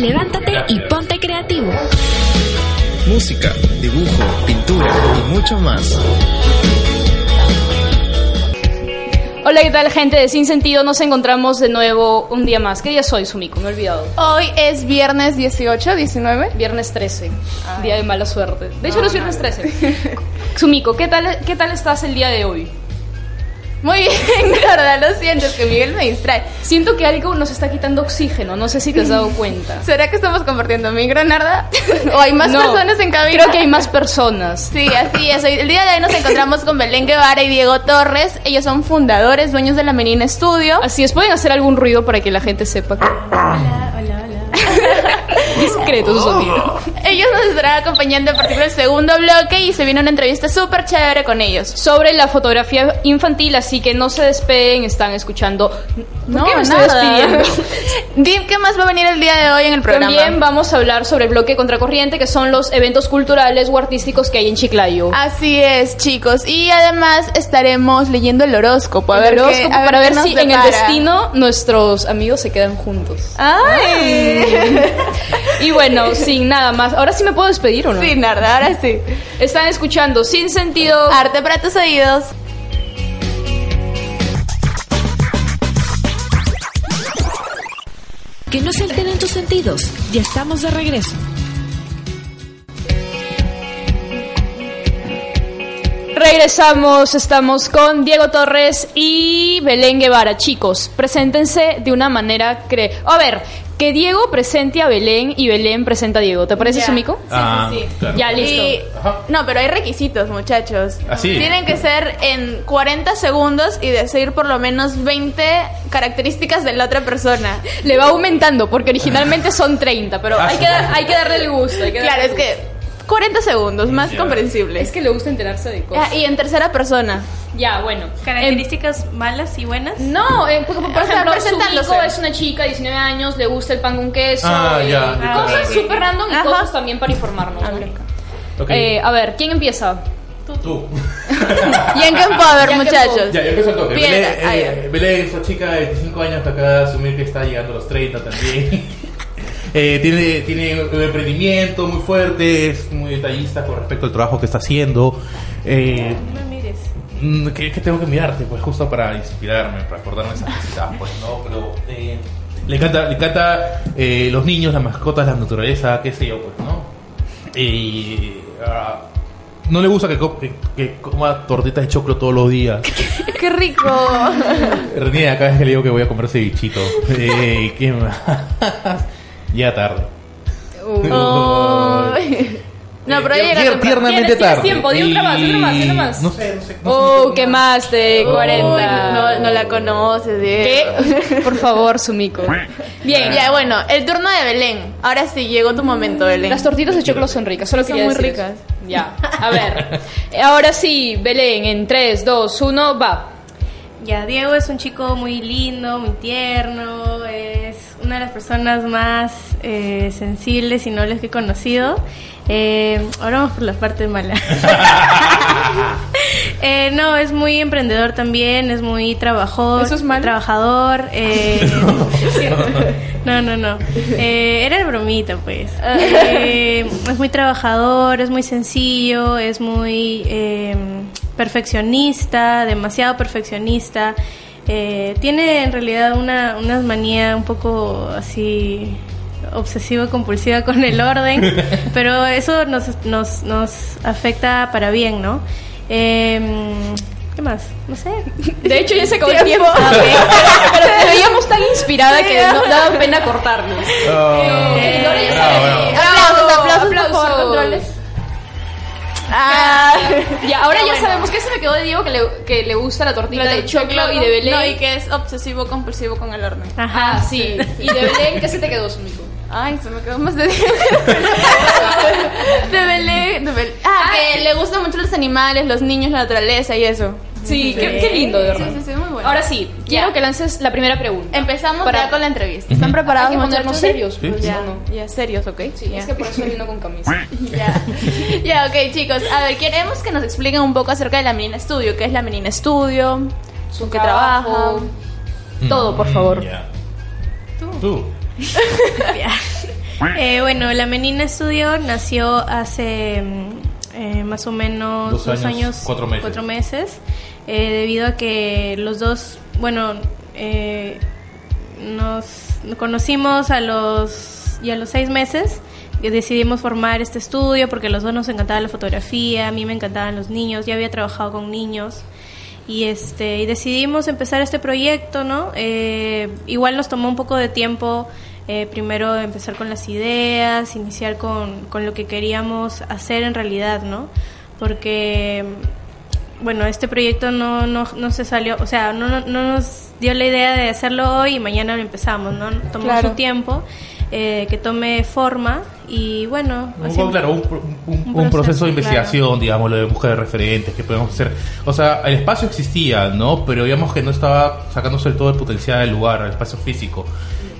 Levántate y ponte creativo. Música, dibujo, pintura y mucho más. Hola, ¿qué tal gente de Sin Sentido? Nos encontramos de nuevo un día más. ¿Qué día soy, Sumiko? Me he olvidado. Hoy es viernes 18, 19. Viernes 13, día de mala suerte. De hecho, no es viernes 13. Sumiko, ¿qué tal, ¿qué tal estás el día de hoy? Muy bien, verdad, lo siento, es que Miguel me distrae. Siento que algo nos está quitando oxígeno, no sé si te has dado cuenta. ¿Será que estamos compartiendo micro, Narda? ¿O hay más No, personas en cabina? Creo que hay más personas. Sí, así es. El día de hoy nos encontramos con Belén Guevara y Diego Torres. Ellos son fundadores, dueños de la Menina Studio. Así es, pueden hacer algún ruido para que la gente sepa que... Hola, hola, hola. Discreto su sonido. Ellos nos estarán acompañando a partir del segundo bloque y se viene una entrevista súper chévere con ellos. Sobre la fotografía infantil, así que no se despeguen, están escuchando... ¿Por qué me estoy nada. despidiendo? Dim, ¿qué más va a venir el día de hoy en el programa? También vamos a hablar sobre el bloque contracorriente, que son los eventos culturales o artísticos que hay en Chiclayo. Así es, chicos. Y además estaremos leyendo el horóscopo. A El ver horóscopo a para ver si en el depara. destino nuestros amigos se quedan juntos. ¡Ay! Y bueno, sin nada más. Ahora sí me puedo despedir o no? Sí, Narda, ahora sí. Están escuchando Sin Sentido. Arte para tus oídos. Que no se alteren tus sentidos. Ya estamos de regreso. Regresamos, estamos con Diego Torres y Belén Guevara. Chicos, preséntense de una manera cre... A ver, que Diego presente a Belén y Belén presenta a Diego. ¿Te parece, Ya. Sumiko? Sí, Ah, sí, sí. claro. Ya, listo. Y- Ajá. no, pero hay requisitos, muchachos. ¿Ah, sí? Tienen que ser en 40 segundos y decir por lo menos 20 características de la otra persona. Le va aumentando porque originalmente son 30, pero Ah, hay sí. que, dar- hay que darle el gusto. hay que Claro, darle es el que 40 segundos, más Ya. comprensible. Es que le gusta enterarse de cosas. Ah, y en tercera persona. Ya, bueno. ¿Características malas y buenas? No, eh, por, por ejemplo, presentándose. Sumiko es una chica, 19 años, le gusta el pan con queso. Ah, eh, ya. y Ah, cosas ok, súper random y Ajá. cosas también para informarnos. ¿no? Ok. Eh, a ver, ¿quién empieza? Tú. ¿Y en qué Ya que muchachos? Ya, yo empiezo el toque. Bien, Belén, ah, eh, Belén es una chica de 25 años que acaba de asumir que está llegando a los 30 también. Eh, tiene, tiene un emprendimiento muy fuerte, es muy detallista con respecto al trabajo que está haciendo. Eh, No me mires. mm, ¿qué, qué tengo que mirarte? Pues justo para inspirarme, para acordarme esas cositas, pues no, pero eh, le encanta, le encanta eh, los niños, las mascotas, la naturaleza, qué sé yo, pues, ¿no? Y ah, no le gusta que, co- que, que coma tortitas de choclo todos los días. ¡Qué rico! Reniega cada vez que le digo que voy a comer cevichito. Eh, ¿Qué más? Ya tarde. Ay. No, pero Eh, llega tiernamente tarde. tiempo, di otra más, otra más, otra más. No sé, no sé. no Oh, qué ¿qué más. más de Oh. 40? No, no la conoces, Diego. ¿Qué? Por favor, Sumiko. Bien, Ya, bueno, el turno de Belén. Ahora sí, llegó tu momento, Belén. Las tortitas de choclo son ricas, solo Son quería muy decir ricas. Ya, a ver. Ahora sí, Belén, en 3, 2, 1, va. Ya, Diego es un chico muy lindo, muy tierno, una de las personas más eh, sensibles y nobles que he conocido. Eh, ahora vamos por la parte mala. Eh, no, es muy emprendedor también, es muy trabajador. ¿Eso es malo? Trabajador. no, no, no. Era el bromita, pues. Eh, es muy trabajador, es muy sencillo, es muy perfeccionista, demasiado perfeccionista. Eh, tiene en realidad una, una manía un poco así obsesiva compulsiva con el orden, pero eso nos, nos, nos afecta para bien, ¿no? Eh, ¿Qué más? No sé. De hecho, ya se acabó el tiempo. Pero te veíamos tan inspirada que no daba pena cortarnos. Oh. Eh, Bravo, saben. bravo. Aplausos, aplausos, por favor, Aplausos. controles. Ah. Ya, ahora ya bueno. sabemos que se me quedó de Diego que le, que le gusta la tortita Lo de choclo y de Belén. No, y que es obsesivo compulsivo con el horno. Ah, sí. Y de Belén, ¿qué se te quedó, Sumiko? Ay, se me quedó más de De Belén. De Belén. Ah, que le gustan mucho los animales, los niños, la naturaleza y eso. Sí, qué, qué lindo, de verdad. Sí, sí, sí, muy bueno. Ahora sí, quiero Ya. que lances la primera pregunta. Empezamos Para- ya con la entrevista. ¿Están preparados, Hay que ponernos muchachos? serios, Sí. pues, Ya, ya, serios, ¿ok? Sí, Ya. es que por eso vino con camisa. Ya, ya, ok chicos. A ver, queremos que nos expliquen un poco acerca de la Menina Studio. ¿Qué es la Menina Studio? Su ¿Con qué trabaja? trabajo. Todo, por Mm, favor. ya. Tú. Eh, bueno, la Menina Studio nació hace mm, eh, más o menos Dos dos, años, años, cuatro meses. meses, eh, debido a que los dos, bueno, eh, nos conocimos a los y a los seis meses decidimos formar este estudio porque a los dos nos encantaba la fotografía, a mí me encantaban los niños, ya había trabajado con niños. Y este y decidimos empezar este proyecto no Eh, igual nos tomó un poco de tiempo eh, primero empezar con las ideas iniciar con, con lo que queríamos hacer en realidad no porque bueno este proyecto no, no, no se salió o sea no, no, no nos dio la idea de hacerlo hoy y mañana lo empezamos no tomó Claro. su tiempo eh, que tome forma y bueno Un, claro, un, un- un- Un un proceso, proceso, de investigación, digamos, lo de búsqueda de referentes, que podemos hacer. O sea, el espacio existía, ¿no? Pero digamos que no estaba sacándose todo el potencial del lugar, el espacio físico.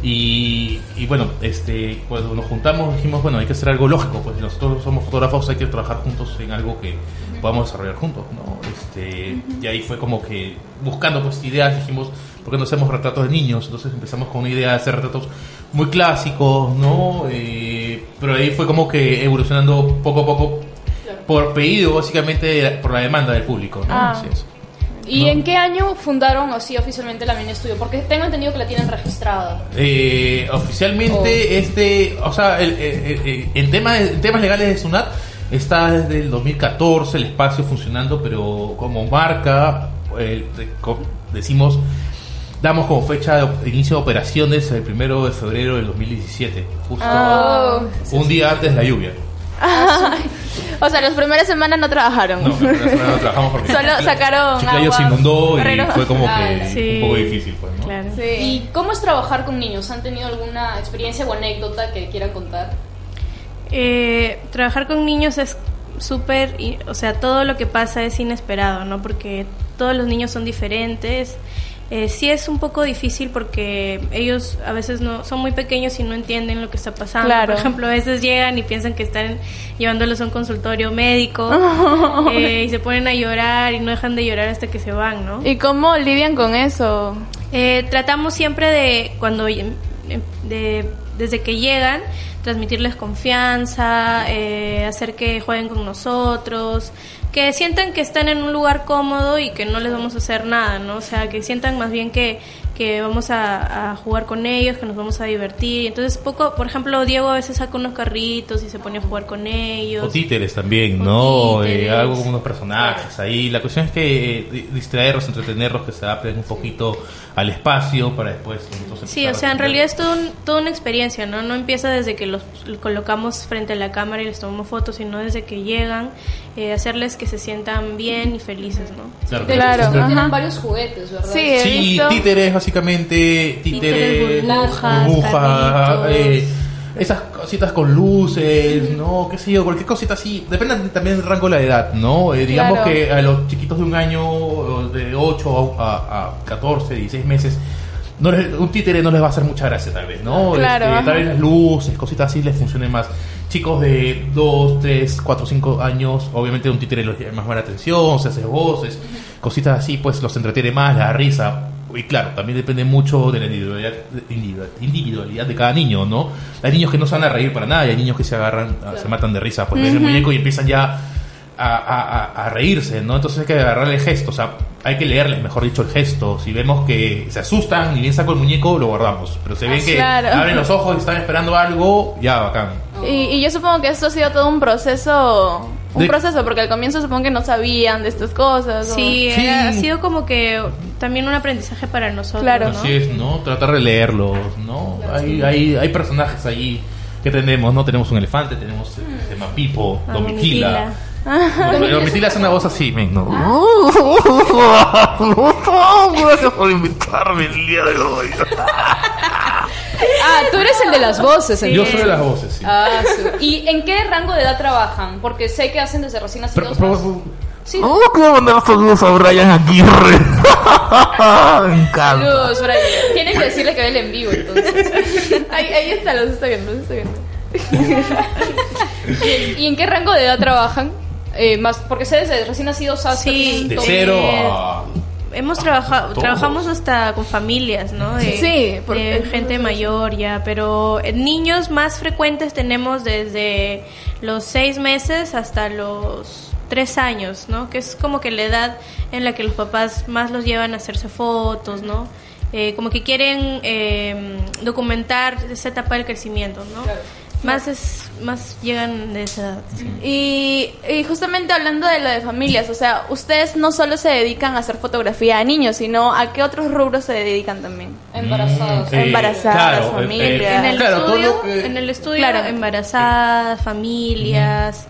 Y, y bueno, este, cuando nos juntamos dijimos, bueno, hay que hacer algo lógico, pues si nosotros somos fotógrafos, hay que trabajar juntos en algo que podamos desarrollar juntos, ¿no? Este, Y ahí fue como que buscando pues ideas, dijimos, ¿por qué no hacemos retratos de niños? Entonces empezamos con una idea de hacer retratos muy clásicos, ¿no? Eh, pero ahí fue como que evolucionando poco a poco por pedido, básicamente, por la demanda del público, ¿no? Ah. Así es. ¿Y No. en qué año fundaron así oficialmente la Mini Studio? Porque tengo entendido que la tienen registrada. Eh, oficialmente, este, o sea, el- el- el- el- en, tema- en temas legales de SUNAT está desde el 2014 el espacio funcionando, pero como marca, eh, decimos, damos como fecha de inicio de operaciones el primero de febrero del 2017, justo Oh. un día antes de la lluvia. O sea, las primeras semanas no trabajaron. No, pero no trabajamos porque Solo sacaron Chiclayo se agua, inundó y fue como Ah, que sí. un poco difícil, pues, ¿no? claro Sí. ¿Y cómo es trabajar con niños? ¿Han tenido alguna experiencia o anécdota que quieran contar? Eh, trabajar con niños es súper, o sea, todo lo que pasa es inesperado, ¿no? Porque todos los niños son diferentes. Eh, sí es un poco difícil porque ellos a veces no son muy pequeños y no entienden lo que está pasando. Claro. Por ejemplo, a veces llegan y piensan que están llevándolos a un consultorio médico eh, y se ponen a llorar y no dejan de llorar hasta que se van, ¿no? ¿Y cómo lidian con eso? Eh, tratamos siempre de cuando de, desde que llegan transmitirles confianza, eh, hacer que jueguen con nosotros, que sientan que están en un lugar cómodo y que no les vamos a hacer nada, ¿no? O sea, que sientan más bien que, que vamos a, a jugar con ellos, que nos vamos a divertir. Entonces, poco, por ejemplo, Diego a veces saca unos carritos y se pone a jugar con ellos. O títeres también, O ¿no? títeres. Eh, algo como unos personajes ahí. La cuestión es que eh, di- distraerlos, entretenerlos, que se adapten un poquito al espacio para después. entonces, Sí, o sea, en realidad es todo un- toda una experiencia, ¿no? No empieza desde que los colocamos frente a la cámara y les tomamos fotos, sino desde que llegan, eh, hacerles que se sientan bien y felices, ¿no? Claro, Claro, siempre- tienen varios juguetes, ¿verdad? Sí, Sí, títeres, básicamente. Títeres, burbujas, carritos. eh, esas cositas con luces, ¿no? ¿Qué sé yo? Cualquier cosita así. Depende también del rango de la edad, ¿no? Eh, digamos Claro. que a los chiquitos de un año, de 8 a, a 14, 16 meses. No les- un títere no les va a hacer mucha gracia tal vez, ¿no? Claro, Este, tal vez las luces, cositas así les funcionen más. Chicos de 2, 3, 4, 5 años, obviamente un títere los llama más la atención, se hace voces, cositas así, pues los entretiene más, la risa. Y claro, también depende mucho de la individualidad, individual- individualidad de cada niño, ¿no? Hay niños que no se van a reír para nada, y hay niños que se agarran, ah, se matan de risa, pues ven el muñeco y empiezan ya a, a- a- a reírse, ¿no? Entonces hay que agarrarle el gesto, o sea, hay que leerles, mejor dicho, el gesto. Si vemos que se asustan y bien saco el muñeco, lo guardamos. Pero si ven que claro. abren los ojos y están esperando algo, ya, bacán. Y, y yo supongo que esto ha sido todo un proceso, un De- proceso, porque al comienzo supongo que no sabían de estas cosas. o- Sí, Sí. era- ha sido como que también un aprendizaje para nosotros, Claro. ¿no? Así es, ¿no? Tratar de leerlos, ¿no? Hay, hay, hay personajes ahí que tenemos, ¿no? Tenemos un elefante, tenemos el tema Pipo, Ah, Domitila, Domitila. Pero Mitila hace una voz así, men, ¿no? Gracias por invitarme el día de hoy. Ah, tú eres el de las voces. Yo entonces. soy de las voces, sí. Ah, sí. ¿Y en qué rango de edad trabajan? Porque sé que hacen desde recién Pero, nacidos. pero- más- Sí. Oh, quiero mandar saludos a Brian Aguirre. Me encanta. Saludos, Brian. Tienen que decirle que ve el en vivo, entonces. Ahí, ahí está, los estoy viendo, los estoy viendo. ¿Y en qué rango de edad trabajan? Eh, más, porque sé desde recién nacidos hasta Sí. De Eh, cero a... Hemos trabajado, trabajamos hasta con familias, ¿no? De, Sí, porque- de gente mayor ya, pero eh, niños más frecuentes tenemos desde los seis meses hasta los tres años, ¿no? Que es como que la edad en la que los papás más los llevan a hacerse fotos, ¿no? Eh, como que quieren eh, documentar esa etapa del crecimiento, ¿no? Más es, más llegan de esa edad. sí. Y, y justamente hablando de lo de familias, o sea, ustedes no solo se dedican a hacer fotografía a niños, sino a qué otros rubros se dedican también. embarazados. Embarazadas, eh, familias. En el claro, estudio, lo que- en el estudio Claro. embarazadas, familias,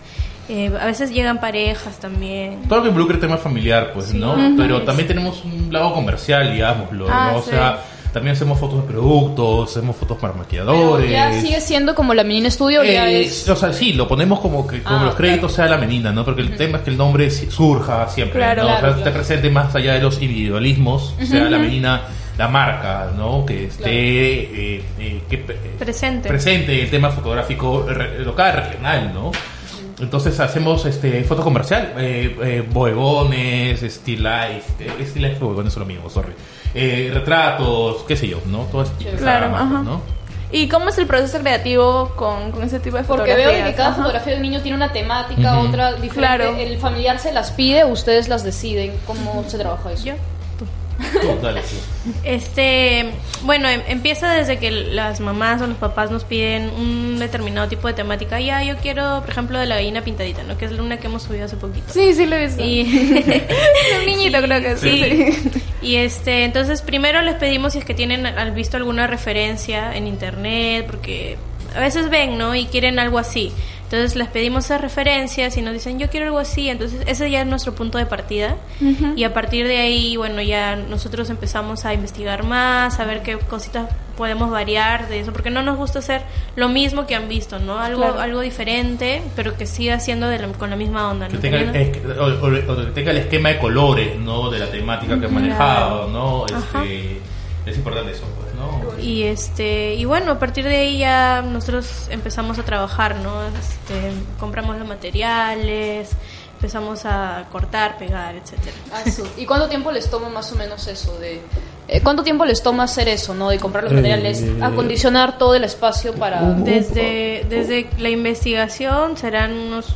eh, a veces llegan parejas también. Todo lo que involucra el tema familiar, pues, ¿no? Pero también tenemos un lado comercial, digámoslo, Ah, ¿no? O sí. sea, también hacemos fotos de productos, hacemos fotos para Pero maquilladores. ya sigue siendo como la menina estudio, ya Eh, es. O sea, sí, lo ponemos como que como Ah, los créditos sea la menina, ¿no? Porque el tema es que el nombre surja siempre, Claro, ¿no? claro, o sea, claro. esté presente más allá de los individualismos, sea la menina, la marca, ¿no? Que esté eh, eh, que, Presente. presente el tema fotográfico re- local, regional, ¿no? Entonces hacemos este foto comercial, eh, eh, bodegones, still life, eh, still life y bodegones son lo mismo, sorry. Eh, retratos, qué sé yo, ¿no? Todo ese tipo de Claro, ajá. ¿no? ¿Y cómo es el proceso creativo con, con ese tipo de Porque fotografías? veo que cada Ajá. fotografía de un niño tiene una temática, otra diferente. Claro. El familiar se las pide, ustedes las deciden. ¿Cómo se trabaja eso? Yo. Dale, sí. Este, bueno, em- empieza desde que las mamás o los papás nos piden un determinado tipo de temática. Ya, yo quiero, por ejemplo, de la gallina pintadita, ¿no? Que es una que hemos subido hace poquito. Sí, sí lo he visto. Y, un niñito creo que sí. Sí. sí. Y este, entonces primero les pedimos si es que tienen al- visto alguna referencia en internet, porque a veces ven, ¿no? Y quieren algo así. Entonces les pedimos esas referencias y nos dicen, yo quiero algo así. Entonces ese ya es nuestro punto de partida. Y a partir de ahí, bueno, ya nosotros empezamos a investigar más, a ver qué cositas podemos variar de eso, porque no nos gusta hacer lo mismo que han visto, ¿no? Algo, Claro. algo diferente, pero que siga siendo de la- con la misma onda, que ¿no? tenga, el, o, o- o que tenga el esquema de colores, ¿no? De la temática que han manejado, ¿no? Este, es importante eso, pues, ¿no? Y este y bueno, a partir de ahí ya nosotros empezamos a trabajar, ¿no? Este, compramos los materiales, empezamos a cortar, pegar, etcétera. Ah, sí. ¿Y cuánto tiempo les toma más o menos eso de eh, cuánto tiempo les toma hacer eso, no? De comprar los Eh, materiales, acondicionar todo el espacio para Desde desde la investigación serán unos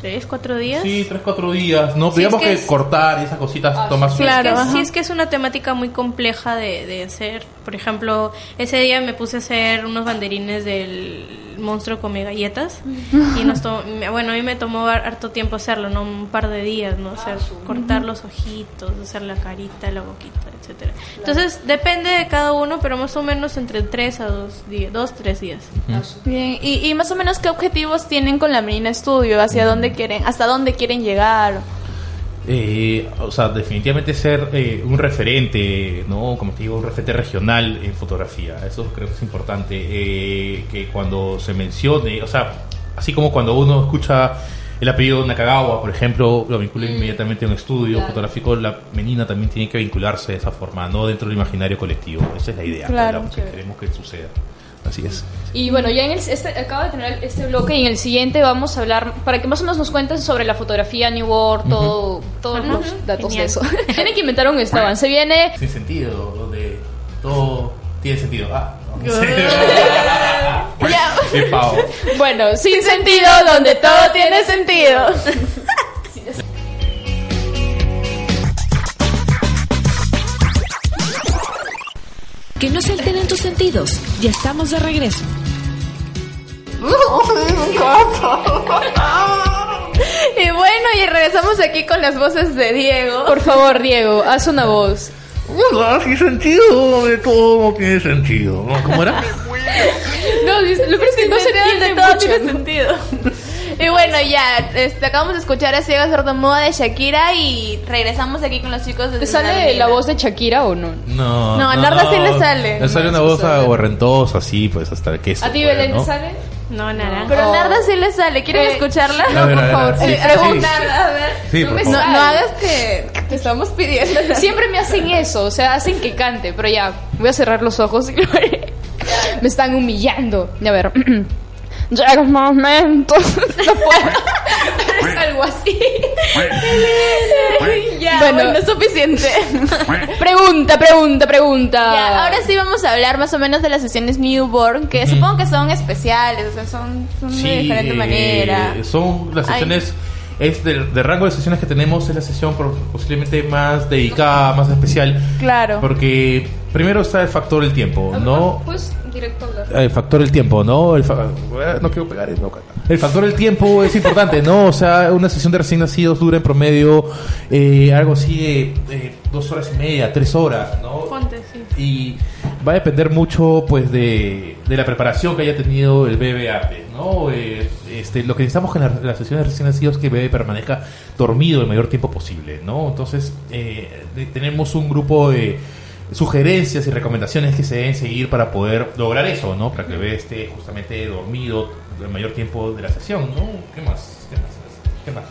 tres, cuatro días. Sí, tres, cuatro días, ¿no? Sí, Digamos es que que, es- cortar y esas cositas Ah, toma sí, claro. Es que- ajá. sí, es que es una temática muy compleja de, de hacer. Por ejemplo, ese día me puse a hacer unos banderines del monstruo come galletas. y nos to- bueno, a mí me tomó har- harto tiempo hacerlo, ¿no? Un par de días, ¿no? Hacer, cortar los ojitos, hacer la carita, la boquita, etcétera Entonces, depende de cada uno, pero más o menos entre tres a dos días, dos, tres días. Bien, y, y más o menos qué objetivos tienen con la Menina Estudio, hacia dónde quieren, hasta dónde quieren llegar. Eh, o sea, definitivamente ser eh, un referente, ¿no? Como te digo, un referente regional en fotografía. Eso creo que es importante. eh, que cuando se mencione, o sea, así como cuando uno escucha el apellido Nakagawa, por ejemplo, lo vincula inmediatamente a un estudio Claro. fotográfico, la menina también tiene que vincularse de esa forma, no dentro del imaginario colectivo. Esa es la idea Claro. que queremos que suceda. Así es. Y bueno, ya en el, este, acabo de tener este bloque y en el siguiente vamos a hablar, para que más o menos nos cuenten sobre la fotografía New World, todo, todos los datos Genial. de eso. Tienen que inventar un eslogan. Se viene Sin sentido, donde todo tiene sentido. Ah, no sé. Bueno, Sin sentido, donde todo tiene sentido. Que no se alteren tus sentidos. Ya estamos de regreso. Y bueno, y regresamos aquí con las voces de Diego. Por favor, Diego, haz una voz. Hola, sin sentido, donde todo tiene sentido. ¿no? ¿Cómo era? No, lo es que no se entiende donde todo mucho, tiene ¿no? sentido. Y bueno, ya, este, acabamos de escuchar a Ciego Sordomuda de Shakira y regresamos aquí con los chicos de ¿Te sale la voz de Shakira o no? No, No, a Narda sí le sale. Le sale una voz aguarrentosa, así, pues hasta que ¿A ti, Belén, te sale? No, naranja. Pero Oh. Narda sí le sale. ¿Quieren Eh, escucharla? A a ver, a ver, sí, sí, pregunta, sí. a ver. Sí, No por me favor. No, no hagas que te estamos pidiendo. Siempre me hacen eso, o sea, hacen que cante, pero ya, voy a cerrar los ojos y lo haré. Me están humillando. A ver. Llega un momento. No puedo. Es algo así. ya, Bueno. bueno, es suficiente. Pregunta, pregunta, pregunta. Ya, ahora sí vamos a hablar más o menos de las sesiones newborn, que supongo que son especiales, o sea, son, son de diferente eh, manera. Son las Ay. sesiones, es del de rango de sesiones que tenemos, es la sesión posiblemente más dedicada, más especial. Claro. Porque primero está el factor del tiempo, ¿no? Pues directo. El factor del tiempo, ¿no? El fa- eh, no quiero pegar eso. El factor del tiempo es importante, ¿no? O sea, una sesión de recién nacidos dura en promedio eh, algo así de eh, dos horas y media, tres horas, ¿no? Ponte, sí. y va a depender mucho pues de, de la preparación que haya tenido el bebé antes, ¿no? Eh, este, lo que necesitamos en la- las sesiones de recién nacidos es que el bebé permanezca dormido el mayor tiempo posible, ¿no? Entonces eh, de- tenemos un grupo de sugerencias y recomendaciones que se deben seguir para poder lograr eso, ¿no? Para que el bebé esté justamente dormido el mayor tiempo de la sesión, ¿no? ¿Qué más? ¿Qué más?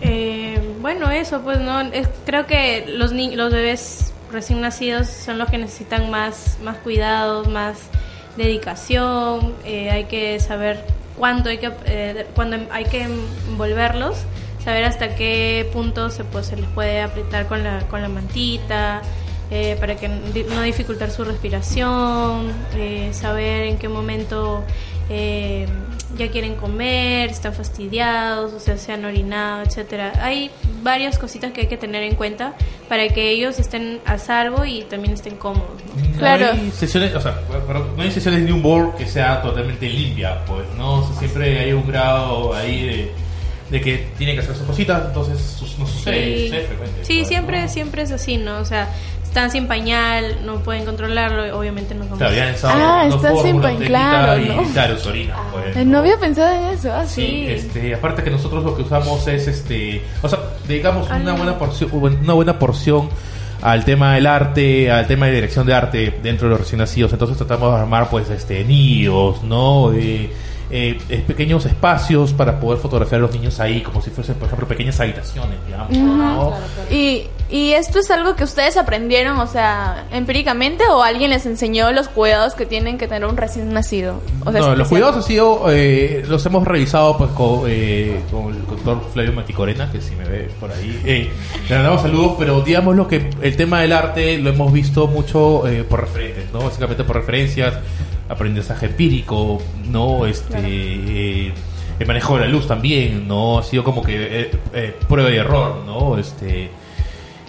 Eh, bueno, eso, pues no, creo que los ni los bebés recién nacidos son los que necesitan más, más cuidados, más dedicación. eh, hay que saber cuánto hay que, eh, cuándo hay que envolverlos, saber hasta qué punto se, pues, se les puede apretar con la, con la mantita. Eh, para que no dificultar su respiración, eh, saber en qué momento eh, ya quieren comer, están fastidiados, o sea, se han orinado, etcétera. Hay varias cositas que hay que tener en cuenta para que ellos estén a salvo y también estén cómodos. ¿no? Claro. No hay sesiones, o sea, pero no hay sesiones de un board que sea totalmente limpia, pues, ¿no? O sea, siempre hay un grado ahí de, de que tiene que hacer sus cositas, entonces no sucede, Sí, sucede frecuente. Sí, pues, siempre, ¿no? siempre es así, ¿no? O sea, están sin pañal, no pueden controlarlo, obviamente no vamos Claro, ya han estado Ah, están sin fórmulas pañ- técnicas claro, y ¿no? claro, orina, pues, Eh, No había pensado en eso, ah, Sí, sí. este, aparte que nosotros lo que usamos es este, o sea, dedicamos Ah, una buena porción, una buena porción al tema del arte, al tema de dirección de arte dentro de los recién nacidos. Entonces tratamos de armar pues este nidos, ¿no? Eh, eh, eh, pequeños espacios para poder fotografiar a los niños ahí, como si fuesen, por ejemplo, pequeñas habitaciones, digamos, ¿no? Y, y esto es algo que ustedes aprendieron, o sea, empíricamente o alguien les enseñó los cuidados que tienen que tener un recién nacido. O sea, no, los cuidados han sido, eh, los hemos revisado pues con, eh, con el doctor Flavio Maticorena, que si me ve por ahí, eh, le mandamos saludos, pero digamos lo que el tema del arte lo hemos visto mucho eh, por referentes, ¿no? Básicamente por referencias, aprendizaje empírico, ¿no? Este, eh, el manejo de la luz también, ¿no? Ha sido como que eh, eh, prueba y error, ¿no? Este,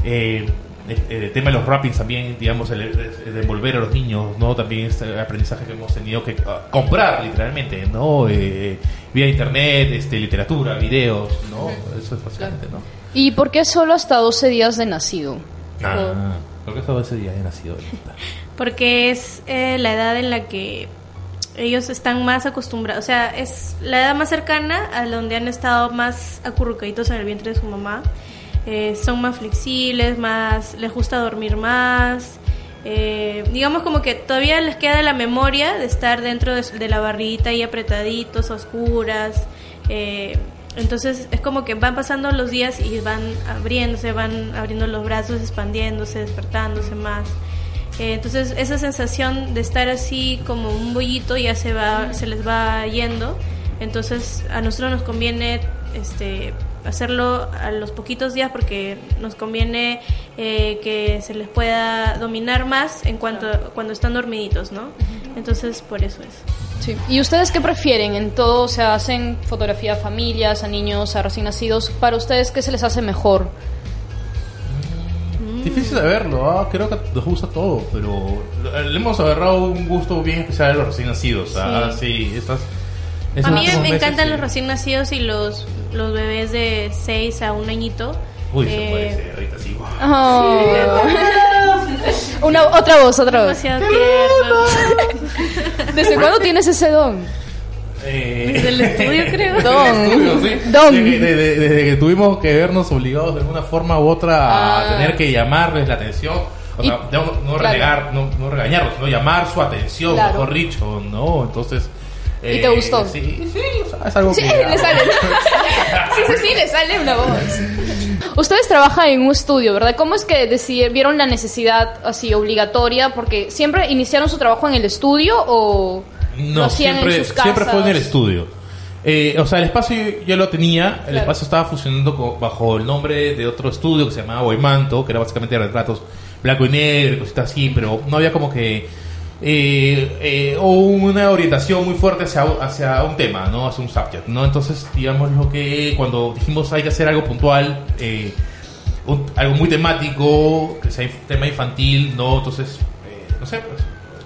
eh, el, el tema de los rappings también, digamos, el, el de envolver a los niños, ¿no? También este aprendizaje que hemos tenido que ah, comprar, literalmente, ¿no? Eh, vía internet, este, literatura, videos, ¿no? Eso es básicamente, ¿no? ¿Y por qué solo hasta 12 días de nacido? Ah, creo que todo ese día he nacido porque es eh, la edad en la que ellos están más acostumbrados, o sea, es la edad más cercana a donde han estado más acurrucaditos en el vientre de su mamá. Eh, son más flexibles, más les gusta dormir más. Eh, digamos como que todavía les queda la memoria de estar dentro de, la barriguita y apretaditos, oscuras. Eh, entonces es como que van pasando los días y van abriéndose, van abriendo los brazos, expandiéndose, despertándose más. Entonces esa sensación de estar así como un bollito ya se se les va yendo. Entonces a nosotros nos conviene este hacerlo a los poquitos días porque nos conviene eh, que se les pueda dominar más en cuanto cuando están dormiditos, ¿no? Entonces por eso es. Sí. ¿Y ustedes qué prefieren en todo? O sea, hacen fotografía a familias, a niños, a recién nacidos. Para ustedes, ¿qué se les hace mejor? Difícil de verlo, ah, creo que nos gusta todo, pero le hemos agarrado un gusto bien especial a los recién nacidos. Ah, sí, estas. A mí me meses, encantan sí. los recién nacidos y los, los bebés de 6 a un añito. Uy, se Eh, puede ser, Rita, sí. guau. Una, otra voz, otra voz. demasiado. ¿Desde cuándo tienes ese don? Eh, Desde el estudio, creo. Estudio, sí. Don. Desde, que- desde- desde que tuvimos que vernos obligados de alguna forma u otra a Ah. tener que llamarles la atención. O Y- sea, no, no claro. renegar, no, no regañarlos, sino llamar su atención, Claro. mejor dicho, ¿no? Entonces... ¿Y te gustó? Sí, sí, es algo Sí, que... le sale. Sí, sí, sí, le sale una voz. Ustedes trabajan en un estudio, ¿verdad? ¿Cómo es que decidieron, vieron la necesidad así obligatoria? Porque siempre iniciaron su trabajo en el estudio o lo No, hacían siempre, en sus casas. siempre fue en el estudio. Eh, o sea, el espacio yo, yo lo tenía, el Claro. espacio estaba funcionando co- bajo el nombre de otro estudio que se llamaba Boimanto, que era básicamente retratos blanco y negro, y cositas así, pero no había como que eh, eh, o una orientación muy fuerte hacia, hacia un tema, ¿no? Hacia un subject, ¿no? Entonces, digamos lo que cuando dijimos hay que hacer algo puntual, eh, un- algo muy temático, que sea tema infantil, ¿no? Entonces, eh, no sé, pues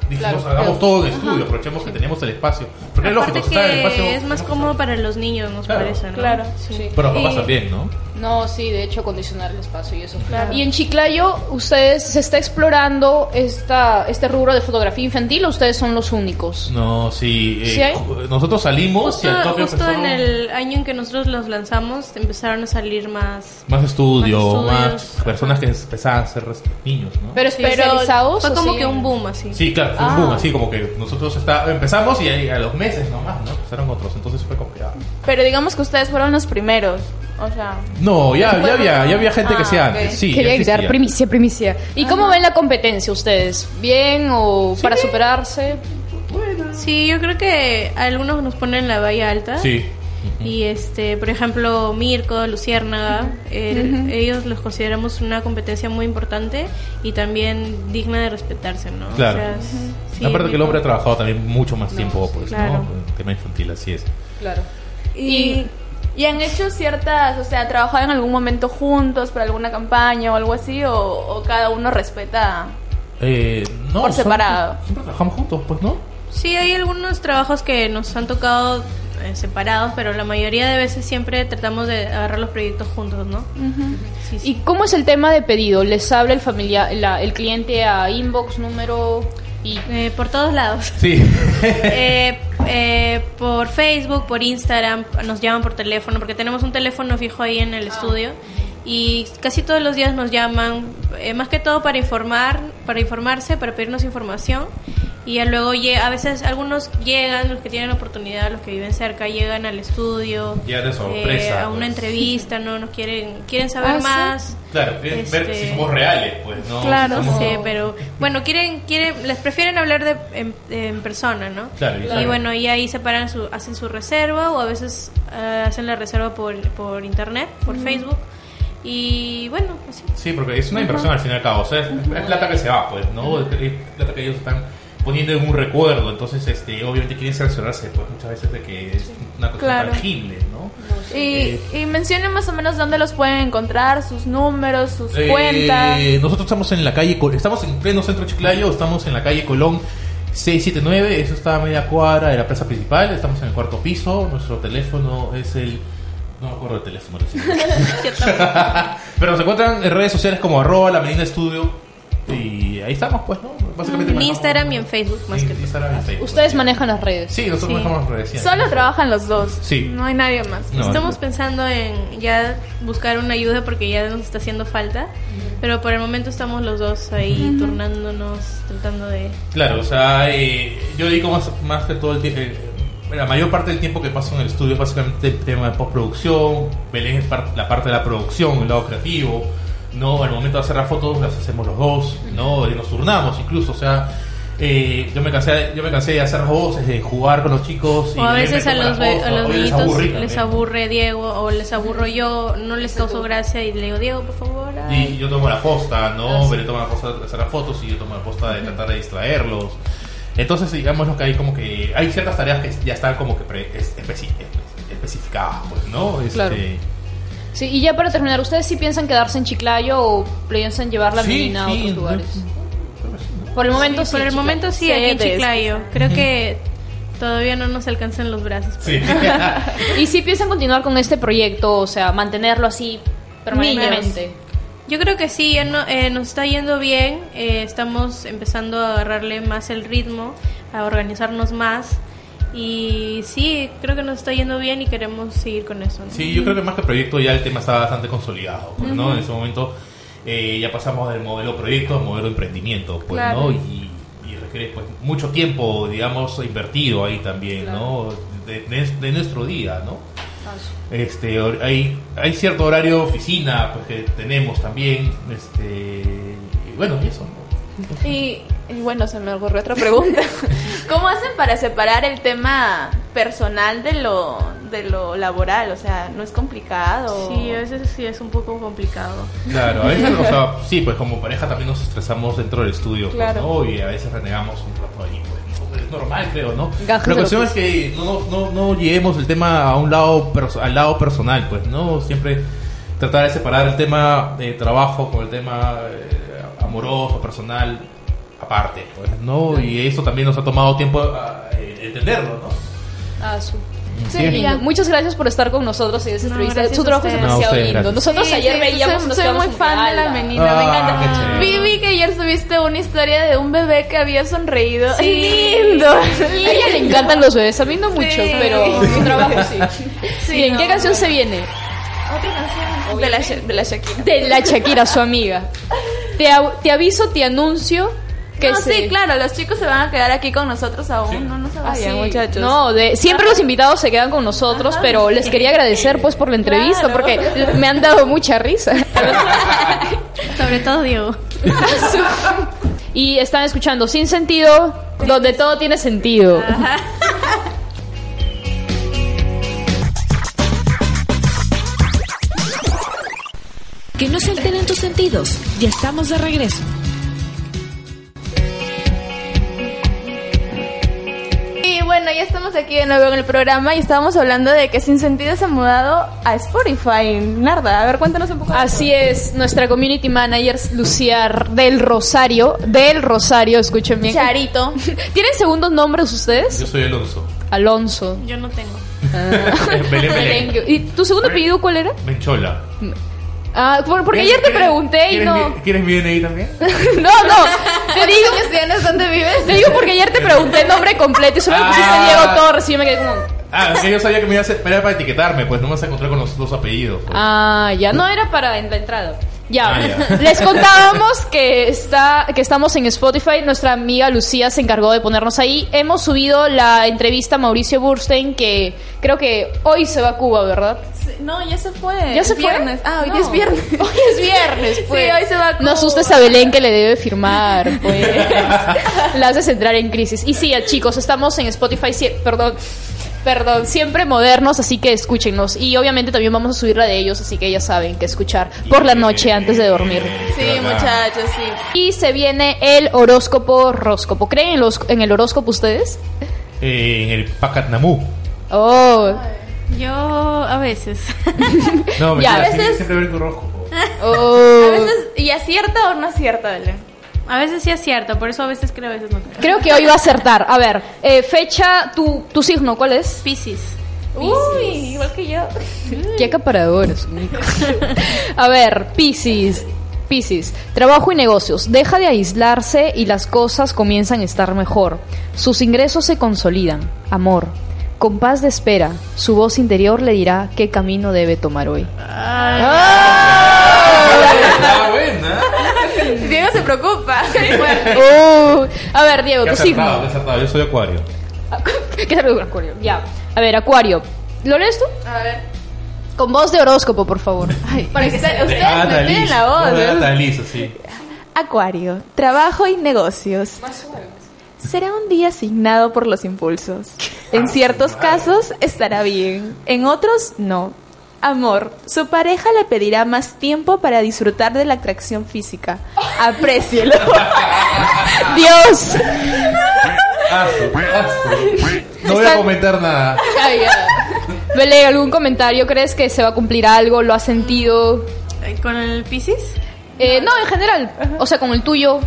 dijimos Claro, hagamos claro. todo en estudio, aprovechemos que teníamos el espacio. Porque es lógico, Aparte si está en el que espacio. es más tenemos cómodo que- para los niños, nos Claro. parece, ¿no? Claro. Sí. Pero papás Y- también, ¿no? No, sí, de hecho acondicionar el espacio y eso. Claro. Y en Chiclayo, ¿ustedes se está explorando esta, este rubro de fotografía infantil o ustedes son los únicos? No, sí. eh, ¿Sí nosotros salimos Justo, y al toque justo en el año en que nosotros los lanzamos empezaron a salir más... más estudio, Más personas que empezaban a ser niños, ¿no? Pero especializados. Fue o como sí que un boom así. Sí, claro, fue Ah. un boom, así como que nosotros está, empezamos y ahí a los meses nomás, ¿no? Empezaron otros, entonces fue que... ah. Pero digamos que ustedes fueron los primeros. O sea, No, ya, ya había, ya había gente que Ah, hacía ok. antes, sí. Quería gritar primicia, primicia. ¿Y cómo ven la competencia ustedes? ¿Bien o para superarse? Sí, yo creo que algunos nos ponen la valla alta. Sí. Y este, por ejemplo, Mirko, Luciérnaga, el- ellos los consideramos una competencia muy importante y también digna de respetarse, ¿no? Claro. O sea, sí, Aparte que el hombre ha trabajado también mucho más tiempo, pues, claro. ¿no? En tema infantil, así es. Claro. y, y han hecho ciertas, o sea, trabajado en algún momento juntos para alguna campaña o algo así, o, o cada uno respeta. Eh, no, Por separado. Siempre trabajamos juntos, pues, ¿no? Sí, hay algunos trabajos que nos han tocado eh, separados, pero la mayoría de veces siempre tratamos de agarrar los proyectos juntos, ¿no? Sí, sí. ¿Y cómo es el tema de pedido? ¿Les habla el familiar, la- el cliente a inbox, número y Eh, por todos lados. Sí. Eh, eh, por Facebook, por Instagram, nos llaman por teléfono, porque tenemos un teléfono fijo ahí en el estudio y casi todos los días nos llaman, eh, más que todo para informar, para informarse, para pedirnos información y ya luego a veces algunos llegan, los que tienen oportunidad, los que viven cerca, llegan al estudio, Ya de sorpresa, eh, a una pues. entrevista, no, nos quieren, quieren saber Ah, ¿sí? más. Claro, quieren ver Este- si somos reales, pues, ¿no? Claro, Si somos- sí, pero bueno, quieren, quieren, les prefieren hablar de, en, en persona, ¿no? Claro, y claro. bueno, y ahí separan su, hacen su reserva o a veces eh, hacen la reserva por, por internet, por Facebook. Y bueno, así. Sí, porque es una inversión al fin y al cabo. O sea, es, es plata que se va, pues, ¿no? Es plata que ellos están poniendo en un recuerdo. Entonces, este, obviamente quieren cerciorarse, pues, muchas veces de que es una cosa Claro. tangible, ¿no? Y, y mencionen más o menos dónde los pueden encontrar, sus números, sus Eh, cuentas. Nosotros estamos en la calle, estamos en pleno centro Chiclayo, estamos en la calle Colón 679, eso está a media cuadra de la plaza principal, estamos en el cuarto piso, nuestro teléfono es el... No me acuerdo del teléfono. Pero nos encuentran en redes sociales como arroba la Medina Estudio y ahí estamos pues, ¿no? Básicamente En manejamos- Instagram y en Facebook más que todo. Instagram y Facebook. ustedes manejan las redes? Sí, nosotros Sí. manejamos las redes. sí. Solo trabajan los dos. Sí. No hay nadie más. No, Estamos no. pensando en ya buscar una ayuda porque ya nos está haciendo falta, pero por el momento estamos los dos ahí turnándonos, tratando de... Claro, o sea, eh, yo dedico más, más que todo el tiempo. la mayor parte del tiempo que paso en el estudio es básicamente el tema de postproducción. Belén es par- la parte de la producción, el lado creativo. ¿No? Al momento de hacer las fotos las hacemos los dos, ¿no? Y nos turnamos incluso, o sea. eh, yo me cansé yo me cansé de hacer voces de jugar con los chicos y O a veces a los, fotos, a los les niñitos aburrí les aburre Diego o les aburro yo, no les causó gracia y le digo, Diego, por favor. ay". Y yo tomo la posta, Ah, ¿no? sí. Belén toma la posta de hacer las fotos y yo tomo la posta de tratar de distraerlos. Entonces, digamos lo que hay como que... Hay ciertas tareas que ya están como que pre- es- especi- espe- especificadas, pues, ¿no? Este, Claro. Sí, y ya para terminar, ¿ustedes sí piensan quedarse en Chiclayo o piensan llevar la Sí, menina a otros lugares? Por el momento sí. Por el momento sí, aquí en Sedes. Chiclayo. Creo que todavía no nos alcanzan los brazos. Sí. Y sí piensan continuar con este proyecto, o sea, mantenerlo así permanentemente. Yo creo que sí, ya no- eh, nos está yendo bien, eh, estamos empezando a agarrarle más el ritmo, a organizarnos más Y sí, creo que nos está yendo bien y queremos seguir con eso. ¿no? Sí, yo creo que más que proyecto ya el tema está bastante consolidado, pues, ¿no? En ese momento eh, ya pasamos del modelo proyecto al modelo emprendimiento, pues, Claro. ¿no? Y, y requiere pues mucho tiempo, digamos, invertido ahí también, ¿no? De, de- de nuestro día, ¿no? Este, hor- hay, hay cierto horario de oficina pues, que tenemos también, este, y bueno, y eso, ¿no? Y, y bueno, se me ocurrió otra pregunta. ¿Cómo hacen para separar el tema personal de lo, de lo laboral? O sea, ¿no es complicado? Sí, a veces sí es un poco complicado. Claro, a veces, o sea, sí, pues como pareja también nos estresamos dentro del estudio, pues, Claro. ¿no? Y a veces renegamos un rato ahí, pues, ¿no? es normal, creo, ¿no? Gajes La cuestión es que no, no, no, no lleguemos el tema a un lado, perso- al lado personal, pues, ¿no? Siempre tratar de separar el tema de trabajo con el tema eh, amoroso, personal, aparte, pues, ¿no? Y eso también nos ha tomado tiempo ah, eh, entenderlo, ¿no? Ah, su- Sí. Muchas gracias por estar con nosotros en esta No, entrevista. Su a trabajo es demasiado No, lindo. gracias. Nosotros Sí, ayer sí, veíamos soy, nos soy quedamos muy fan de la menina, me Ah, encanta. Vi, vi que ayer subiste una historia de un bebé que había sonreído. Sí. ¡Lindo! A ella le encantan los bebés, a mí no mucho, Sí. pero su trabajo sí. Sí, Bien, ¿qué canción se viene? Otra canción de la, Sha- de la Shakira. De la Shakira, su amiga. Te, te aviso, te anuncio que no, sí, claro, los chicos se van a quedar aquí con nosotros aún. No, no se vayan, sí. muchachos. No, de, siempre los invitados se quedan con nosotros, pero les quería agradecer pues por la entrevista Claro. porque me han dado mucha risa. Sobre todo Diego. y están escuchando Sin Sentido, donde todo tiene sentido. Que no se alteren tus sentidos. Ya estamos de regreso. Bueno, ya estamos aquí de nuevo en el programa y estábamos hablando de que Sin Sentido se ha mudado a Spotify. Narda, a ver, cuéntanos un poco. Así es, nuestra community manager Lucía del Rosario, del Rosario, escuchen bien. eso. Charito. ¿Tienen segundos nombres ustedes? Yo soy Alonso. Alonso. Yo no tengo. Belén Belén. Merengue. ¿Y tu segundo apellido cuál era? Menchola. Ah, por- porque ayer te ¿Quieres- pregunté y ¿quieres no. mi- ¿Quieres mi DNI también? No, no. Te digo, ¿Tienes dónde vives? te digo porque ayer te pregunté el nombre completo y solo me pusiste Ah. Diego Torres y yo me quedé como. Ah, es que yo sabía que me iba a hacer, era para etiquetarme, pues no me vas a encontrar con los dos apellidos. pues. Ah, ya no era para en la entrada. Ya, Ah, ya. les contábamos que está que estamos en Spotify. Nuestra amiga Lucía se encargó de ponernos ahí. Hemos subido la entrevista a Mauricio Burstein que creo que hoy se va a Cuba, ¿verdad? Sí, No, ya se fue. ¿Ya se Es fue? viernes. Ah, hoy No. es viernes. Hoy es viernes, pues. Sí, hoy se va a No Cuba. asustes a Belén que le debe firmar, pues. La haces entrar en crisis. Y sí, chicos, estamos en Spotify, perdón, perdón, siempre modernos, así que escúchenos. Y obviamente también vamos a subir la de ellos, así que ya saben que escuchar por la noche antes de dormir. Sí, muchachos, sí. Y se viene el horóscopo horóscopo. ¿Creen en, los- en el horóscopo ustedes? Eh, en el Pacatnamú. Oh, Yo a veces. No, me Ya. siempre, A veces- siempre el horóscopo. oh. A veces, ¿y acierta o no acierta, Belén? A veces sí es cierto, por eso a veces creo, a veces no creo. Creo que hoy va a acertar. A ver, eh, fecha, tu, tu signo, ¿cuál es? Piscis. Uy, igual que yo. Qué acaparadores. A ver, Piscis. Piscis, trabajo y negocios. Deja de aislarse y las cosas comienzan a estar mejor. Sus ingresos se consolidan. Amor. Con paz de espera, su voz interior le dirá qué camino debe tomar hoy. Ah, buena. Diego se preocupa. Uh, a ver, Diego, Qué tu signo. Yo soy Acuario. ¿Qué tal, Acuario? Ya. A ver, Acuario. ¿Lo lees tú? A ver. Con voz de horóscopo, por favor. Para que ustedes De me Liz. la voz. No, ¿eh? Liz, sí. Acuario, trabajo y negocios. Será un día asignado por los impulsos. En ciertos casos estará bien, en otros no. Amor, su pareja le pedirá más tiempo para disfrutar de la atracción física. Aprécielo. Dios. No voy a comentar nada. Ay, ya. Belén, ¿algún comentario? ¿Crees que se va a cumplir algo? ¿Lo has sentido? Eh, ¿Con el Piscis? Eh, no, en general. O sea, con el tuyo.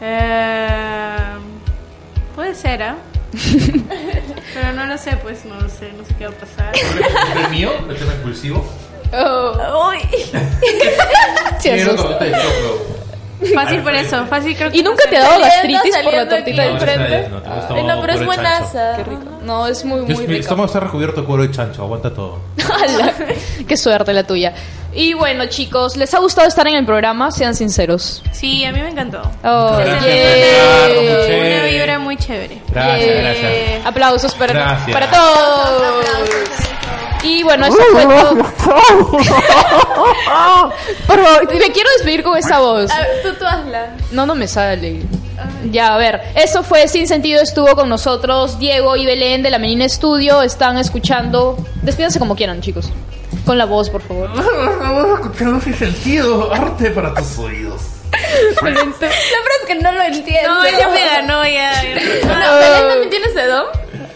Eh, puede ser, ¿ah? Pero no lo sé, pues no lo sé, no sé qué va a pasar. ¿El mío? ¿El tema impulsivo? Oh. Uy. Asusta. pero- Fácil por eso, fácil creo que ¿Y nunca te ha dado gastritis por la saliendo tortita aquí. del No, no, pero es puro de chancho. buenaza. No, es muy, muy rico. estómago está recubierto de cuero de chancho, aguanta todo. Qué suerte la tuya. Y bueno, chicos, ¿les ha gustado estar en el programa? Sean sinceros. Sí, a mí me encantó. Oh, Gracias, yeah. Una vibra muy chévere. Gracias, Yeah. gracias. Aplausos para, Gracias. para todos. Y bueno, eso fue todo. Por favor, me quiero despedir con esa voz. A ver, tú, tú hazla. No, no me sale. Ya, a ver, eso fue Sin Sentido, estuvo con nosotros Diego y Belén de la Menina Estudio, están escuchando, despídanse como quieran chicos, con la voz por favor. Vamos escuchando sin sentido, arte para tus oídos. La verdad es que no lo entiendo. No, ella me ganó ya. No, ¿Belén también tienes de?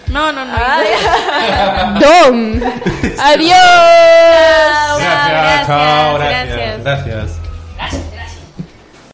No, no, no. Don, adiós. Gracias, gracias, chao, gracias. gracias. gracias.